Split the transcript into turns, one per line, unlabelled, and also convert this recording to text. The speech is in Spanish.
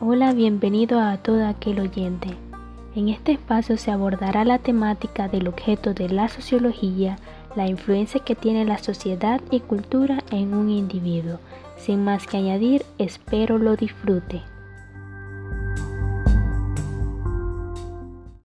Hola, bienvenido a todo aquel oyente. En este espacio se abordará la temática del objeto de la sociología, la influencia que tiene la sociedad y cultura en un individuo. Sin más que añadir, espero lo disfrute.